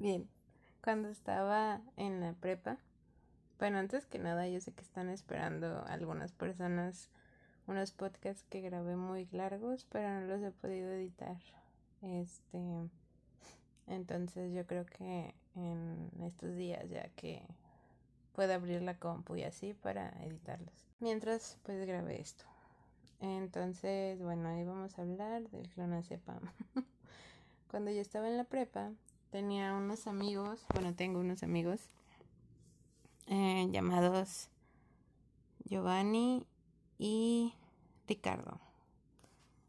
Bien, cuando estaba en la prepa, bueno, antes que nada, yo sé que están esperando algunas personas unos podcasts que grabé muy largos, pero no los he podido editar. Este, entonces yo creo que en estos días ya que puedo abrir la compu y así para editarlos. Mientras pues grabé esto. Entonces, bueno, ahí vamos a hablar del clonazepam. Cuando yo estaba en la prepa, tenía unos amigos, bueno, tengo unos amigos eh, llamados Giovanni y Ricardo.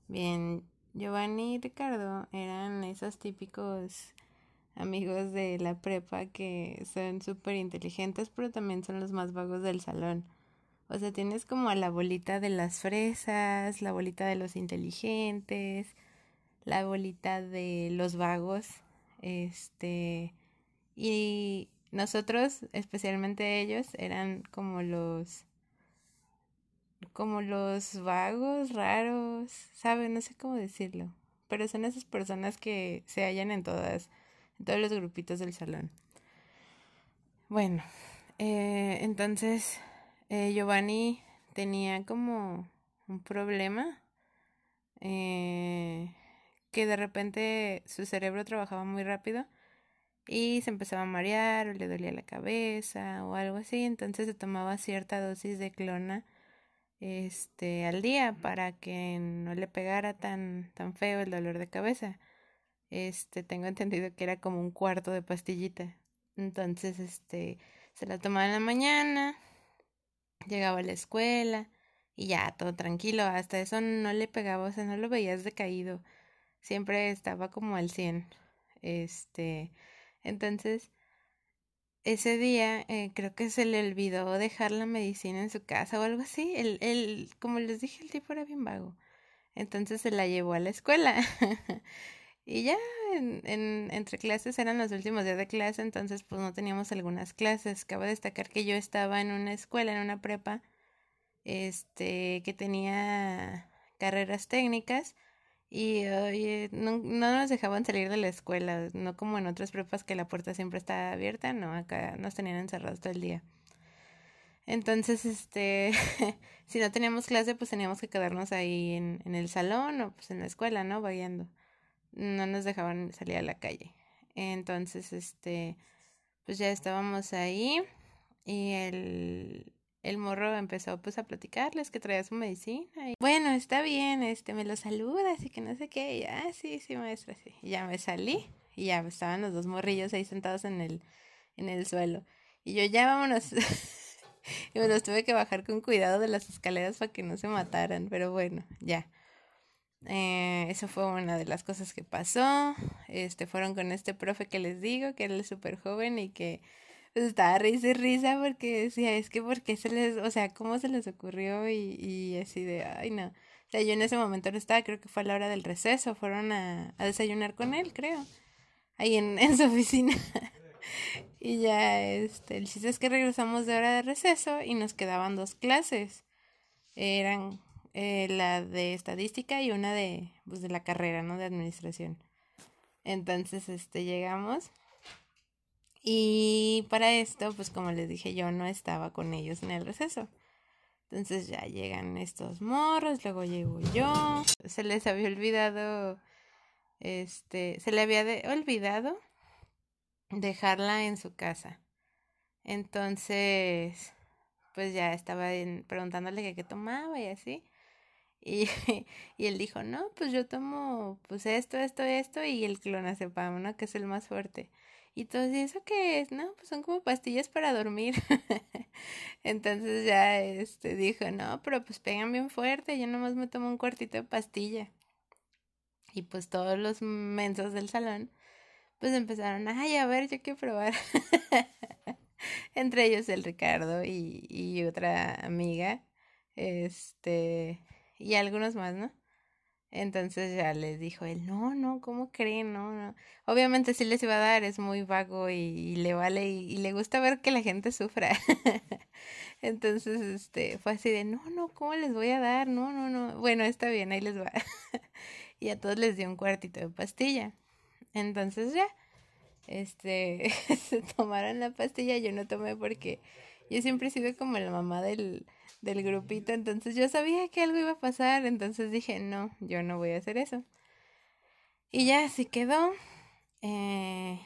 Bien, Giovanni y Ricardo eran esos típicos amigos de la prepa que son súper inteligentes, pero también son los más vagos del salón. O sea, tienes como a la bolita de las fresas, la bolita de los inteligentes, la bolita de los vagos, este, y nosotros, especialmente ellos, eran como los, como los vagos, raros, ¿saben? No sé cómo decirlo, pero son esas personas que se hallan en todas, en todos los grupitos del salón. Bueno, eh, entonces eh, Giovanni tenía como un problema eh, que de repente su cerebro trabajaba muy rápido y se empezaba a marear o le dolía la cabeza o algo así, entonces se tomaba cierta dosis de clona este al día para que no le pegara tan tan feo el dolor de cabeza. Este, tengo entendido que era como un cuarto de pastillita. Entonces, este, se la tomaba en la mañana, llegaba a la escuela y ya, todo tranquilo, hasta eso no le pegaba, o sea, no lo veías decaído, siempre estaba como al 100. Este, entonces, ese día eh, creo que se le olvidó dejar la medicina en su casa o algo así. El, el, como les dije, el tipo era bien vago. Entonces se la llevó a la escuela. y ya en, en, entre clases eran los últimos días de clase, entonces pues no teníamos algunas clases. Cabe destacar que yo estaba en una escuela, en una prepa, este, que tenía carreras técnicas y oye, no, no nos dejaban salir de la escuela, no como en otras prepas que la puerta siempre está abierta, no, acá nos tenían encerrados todo el día. Entonces, este, si no teníamos clase, pues teníamos que quedarnos ahí en, en el salón o pues en la escuela, ¿no? Vayando. No nos dejaban salir a la calle. Entonces, este, pues ya estábamos ahí y el, el morro empezó pues a platicarles que traía su medicina y bueno, está bien, este me lo saluda, así que no sé qué, y ah, sí, sí, maestra, sí. Y ya me salí y ya estaban los dos morrillos ahí sentados en el en el suelo. Y yo ya vámonos. y me los tuve que bajar con cuidado de las escaleras para que no se mataran, pero bueno, ya. Eh, eso fue una de las cosas que pasó. Este fueron con este profe que les digo, que era el súper joven y que pues estaba risa y risa porque decía, es que porque se les, o sea, cómo se les ocurrió y, y así de, ay no. O sea, yo en ese momento no estaba, creo que fue a la hora del receso, fueron a, a desayunar con él, creo, ahí en, su oficina. y ya, este, el chiste es que regresamos de hora de receso y nos quedaban dos clases. Eran eh, la de estadística y una de, pues, de la carrera, ¿no? De administración. Entonces, este, llegamos y para esto, pues como les dije, yo no estaba con ellos en el receso. Entonces ya llegan estos morros, luego llego yo. Se les había olvidado, este, se le había olvidado dejarla en su casa. Entonces, pues ya estaba preguntándole qué, tomaba y así. Y, y él dijo, no, pues yo tomo pues esto, esto, esto y el clonazepam, ¿no? Que es el más fuerte. Y todo ¿eso qué es? No, pues son como pastillas para dormir. Entonces ya este dijo, no, pero pues pegan bien fuerte, yo nomás me tomo un cuartito de pastilla. Y pues todos los mensos del salón, pues empezaron, ay, a ver, yo quiero probar. Entre ellos el Ricardo y, y otra amiga, este, y algunos más, ¿no? Entonces ya les dijo él, no, no, ¿cómo creen? No, no. Obviamente sí les iba a dar, es muy vago y, le vale y, le gusta ver que la gente sufra. Entonces, este, fue así de, no, no, ¿cómo les voy a dar? No, no, no. Bueno, está bien, ahí les va. y a todos les dio un cuartito de pastilla. Entonces ya, este, se tomaron la pastilla, yo no tomé porque yo siempre he sido como la mamá del, del grupito, entonces yo sabía que algo iba a pasar, entonces dije, no, yo no voy a hacer eso. Y ya así quedó. Eh,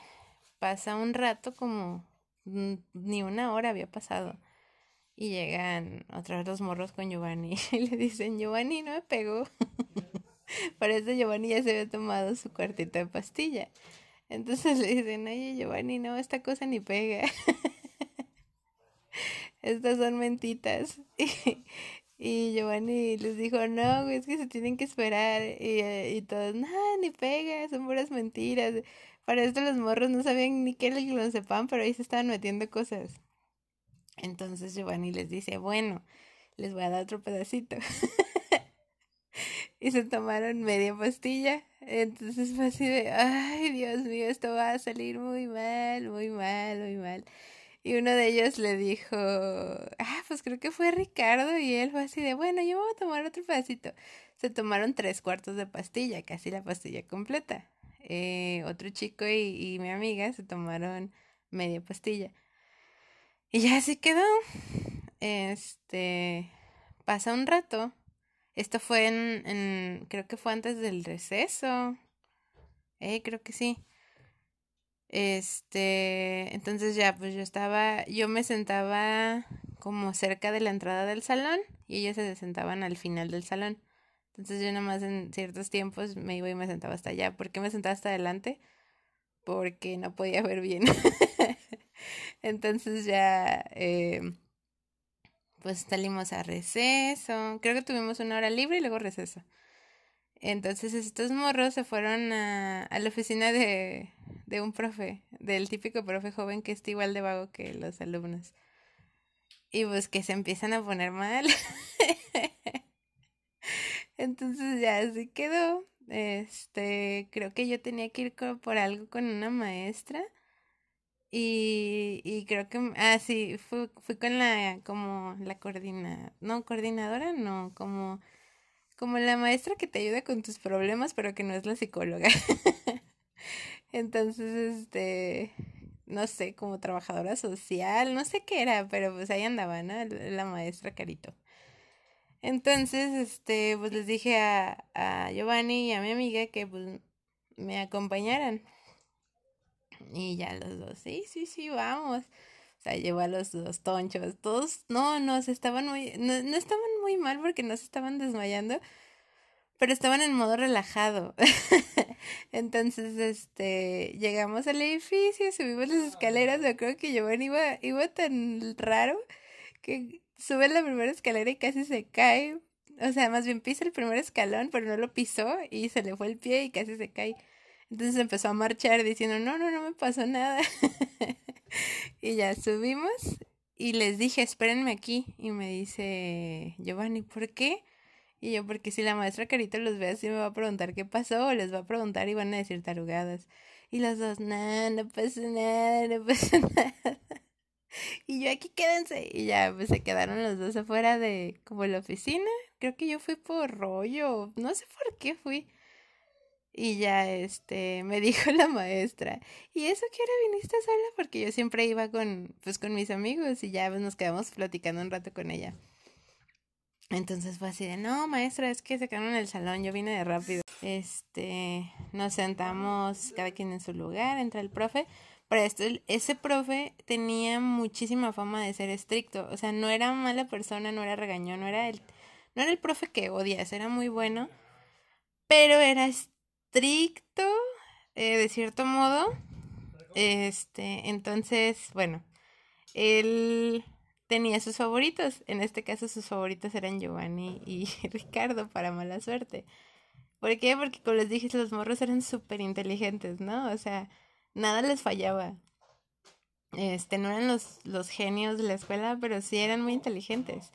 pasa un rato como ni una hora había pasado. Y llegan otra vez los morros con Giovanni y le dicen, Giovanni no me pegó. Para eso Giovanni ya se había tomado su cuartito de pastilla. Entonces le dicen, oye Giovanni, no, esta cosa ni pega. Estas son mentitas. Y, Giovanni les dijo, no, es que se tienen que esperar. Y, y todos, no, ni pega, son puras mentiras. Para esto los morros no sabían ni qué lo sepan, pero ahí se estaban metiendo cosas. Entonces Giovanni les dice, bueno, les voy a dar otro pedacito. y se tomaron media pastilla. Entonces fue así de, ay, Dios mío, esto va a salir muy mal, muy mal, muy mal. Y uno de ellos le dijo, ah, pues creo que fue Ricardo. Y él fue así de, bueno, yo voy a tomar otro pedacito. Se tomaron tres cuartos de pastilla, casi la pastilla completa. Eh, otro chico y, y mi amiga se tomaron media pastilla. Y ya así quedó. Este, pasa un rato. Esto fue en, en creo que fue antes del receso. Eh, creo que sí. Este, entonces ya, pues yo estaba, yo me sentaba como cerca de la entrada del salón y ellos se sentaban al final del salón. Entonces yo nomás en ciertos tiempos me iba y me sentaba hasta allá. ¿Por qué me sentaba hasta adelante? Porque no podía ver bien. Entonces ya, eh, pues salimos a receso. Creo que tuvimos una hora libre y luego receso. Entonces estos morros se fueron a, a la oficina de, de un profe, del típico profe joven que está igual de vago que los alumnos. Y pues que se empiezan a poner mal. Entonces ya así quedó. Este, creo que yo tenía que ir por algo con una maestra. Y, y creo que, ah, sí, fui, fui con la, como la coordina, no, coordinadora, no, como, como la maestra que te ayuda con tus problemas, pero que no es la psicóloga. Entonces, este, no sé, como trabajadora social, no sé qué era, pero pues ahí andaba, ¿no? La maestra Carito. Entonces, este, pues les dije a, a Giovanni y a mi amiga que pues me acompañaran. Y ya los dos, sí, sí, sí, vamos. Sea, llevó a los dos tonchos, todos, no, no, se estaban muy, no, no estaban muy mal porque no se estaban desmayando, pero estaban en modo relajado. Entonces, este, llegamos al edificio, subimos las escaleras, me acuerdo que Giovanni iba, iba tan raro que sube la primera escalera y casi se cae. O sea, más bien pisa el primer escalón, pero no lo pisó y se le fue el pie y casi se cae. Entonces empezó a marchar diciendo, no, no, no me pasó nada. y ya subimos y les dije, espérenme aquí. Y me dice Giovanni, ¿por qué? Y yo, porque si la maestra Carito los ve así me va a preguntar qué pasó, les va a preguntar y van a decir tarugadas. Y los dos, no, no pasa nada, no pasa nada. Y yo aquí quédense. Y ya, pues se quedaron los dos afuera de como la oficina. Creo que yo fui por rollo, no sé por qué fui. Y ya, este, me dijo la maestra, ¿y eso qué hora viniste sola? Porque yo siempre iba con, pues, con mis amigos y ya pues, nos quedamos platicando un rato con ella. Entonces fue así de, no, maestra, es que se quedaron en el salón, yo vine de rápido. Este, nos sentamos cada quien en su lugar, entra el profe. Para esto, ese profe tenía muchísima fama de ser estricto. O sea, no era mala persona, no era regañón, no era el, no era el profe que odias, era muy bueno, pero era eh, de cierto modo. Este, entonces, bueno, él tenía sus favoritos. En este caso, sus favoritos eran Giovanni y Ricardo, para mala suerte. ¿Por qué? Porque, como les dije, los morros eran súper inteligentes, ¿no? O sea, nada les fallaba. Este, no eran los, los genios de la escuela, pero sí eran muy inteligentes.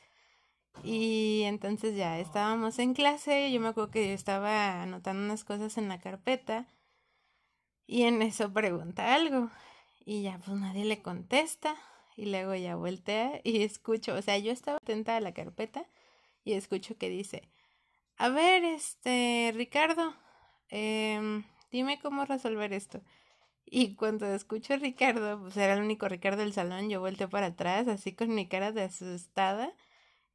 Y entonces ya estábamos en clase, yo me acuerdo que yo estaba anotando unas cosas en la carpeta y en eso pregunta algo y ya pues nadie le contesta y luego ya voltea y escucho, o sea, yo estaba atenta a la carpeta y escucho que dice, a ver, este, Ricardo, eh, dime cómo resolver esto. Y cuando escucho a Ricardo, pues era el único Ricardo del salón, yo volteo para atrás, así con mi cara de asustada.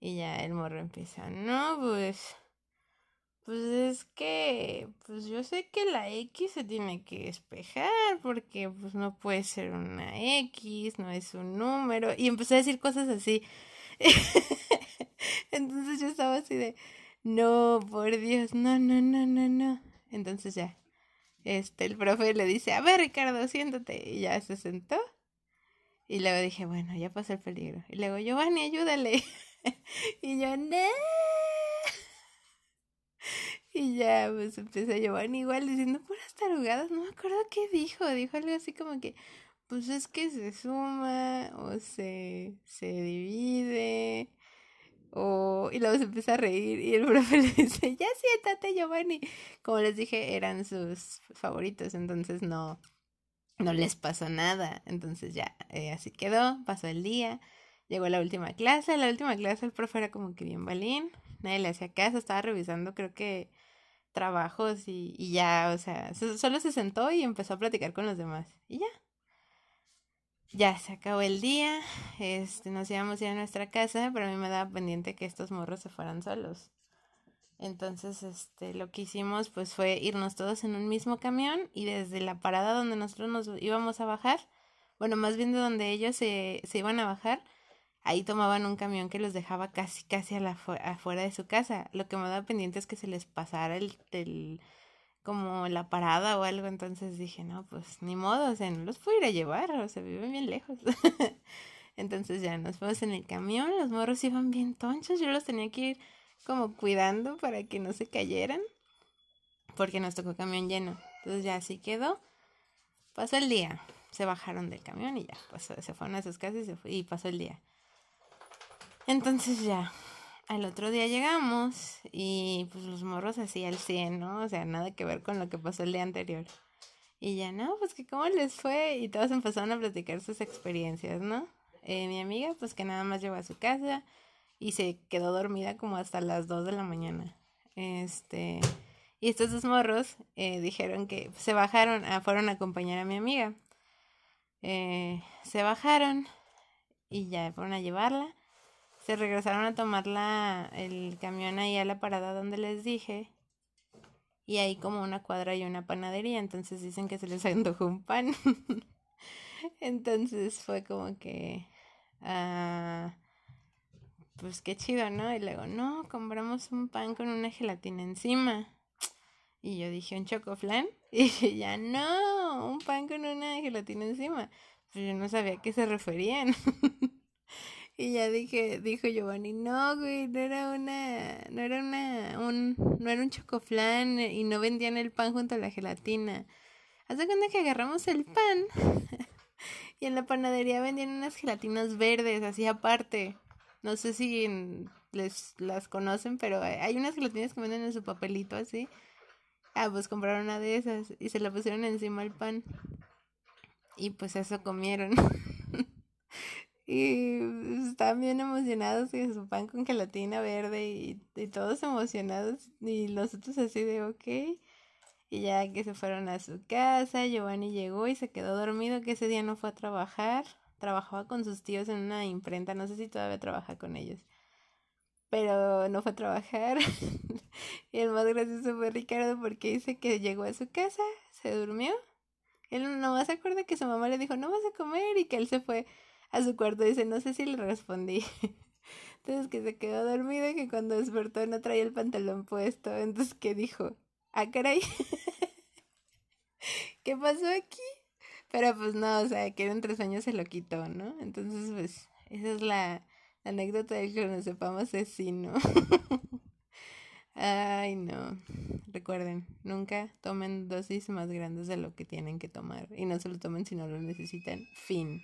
Y ya el morro empieza, no, pues, pues es que, pues yo sé que la X se tiene que despejar porque pues no puede ser una X, no es un número. Y empecé a decir cosas así. Entonces yo estaba así de, no, por Dios, no, no, no, no, no. Entonces ya, este, el profe le dice, a ver Ricardo, siéntate. Y ya se sentó. Y luego dije, bueno, ya pasó el peligro. Y luego, Giovanni, ayúdale. y yo, no. Y ya, pues empecé Giovanni igual diciendo puras tarugadas. No me acuerdo qué dijo. Dijo algo así como que, pues es que se suma o se, se divide. O, y luego se empieza a reír y el profe le dice, ya siéntate Giovanni. Como les dije, eran sus favoritos, entonces no, no les pasó nada. Entonces ya, eh, así quedó, pasó el día. Llegó la última clase, la última clase el profe era como que bien balín, nadie le hacía caso, estaba revisando creo que trabajos y, y ya, o sea, solo se sentó y empezó a platicar con los demás y ya. Ya se acabó el día, este, nos íbamos a ir a nuestra casa, pero a mí me daba pendiente que estos morros se fueran solos. Entonces, este, lo que hicimos pues fue irnos todos en un mismo camión y desde la parada donde nosotros nos íbamos a bajar, bueno, más bien de donde ellos se, se iban a bajar, ahí tomaban un camión que los dejaba casi, casi a la afuera de su casa. Lo que me daba pendiente es que se les pasara el, el como la parada o algo, entonces dije, no, pues ni modo, o sea, no los puedo ir a llevar, o sea, viven bien lejos. entonces ya nos fuimos en el camión, los morros iban bien tonchos, yo los tenía que ir como cuidando para que no se cayeran, porque nos tocó camión lleno. Entonces ya así quedó. Pasó el día, se bajaron del camión y ya, pasó, se fueron a sus casas y, se fue, y pasó el día. Entonces ya, al otro día llegamos y pues los morros así al 100, ¿no? O sea, nada que ver con lo que pasó el día anterior. Y ya, no, pues que cómo les fue y todos empezaron a platicar sus experiencias, ¿no? Eh, mi amiga, pues que nada más llegó a su casa y se quedó dormida como hasta las 2 de la mañana. Este, y estos dos morros eh, dijeron que se bajaron, a, fueron a acompañar a mi amiga. Eh, se bajaron y ya fueron a llevarla se regresaron a tomar la, el camión ahí a la parada donde les dije. Y ahí como una cuadra y una panadería, entonces dicen que se les antojó un pan. entonces fue como que... Uh, pues qué chido, ¿no? Y luego, no, compramos un pan con una gelatina encima. Y yo dije, ¿un chocoflan? Y ya, no, un pan con una gelatina encima. Pues yo no sabía a qué se referían. Y ya dije, dijo Giovanni, no, güey, no era una, no era una, un, no era un chocoflán y no vendían el pan junto a la gelatina. Haz de cuenta que agarramos el pan y en la panadería vendían unas gelatinas verdes, así aparte. No sé si les las conocen, pero hay unas gelatinas que venden en su papelito así. Ah, pues compraron una de esas y se la pusieron encima al pan. Y pues eso comieron. Y estaban bien emocionados y su pan con gelatina verde y, y todos emocionados y nosotros así de ok. Y ya que se fueron a su casa, Giovanni llegó y se quedó dormido, que ese día no fue a trabajar. Trabajaba con sus tíos en una imprenta, no sé si todavía trabaja con ellos. Pero no fue a trabajar. y el más gracioso fue Ricardo porque dice que llegó a su casa, se durmió. Él nomás se acuerda que su mamá le dijo, no vas a comer y que él se fue a su cuarto. Dice, no sé si le respondí. Entonces que se quedó dormido y que cuando despertó no traía el pantalón puesto. Entonces que dijo, ah, caray. ¿Qué pasó aquí? Pero pues no, o sea, que entre sueños se lo quitó, ¿no? Entonces, pues, esa es la, anécdota del que no sepamos es sí, ¿no? Ay, no. Recuerden, nunca tomen dosis más grandes de lo que tienen que tomar. Y no se lo tomen si no lo necesitan. Fin.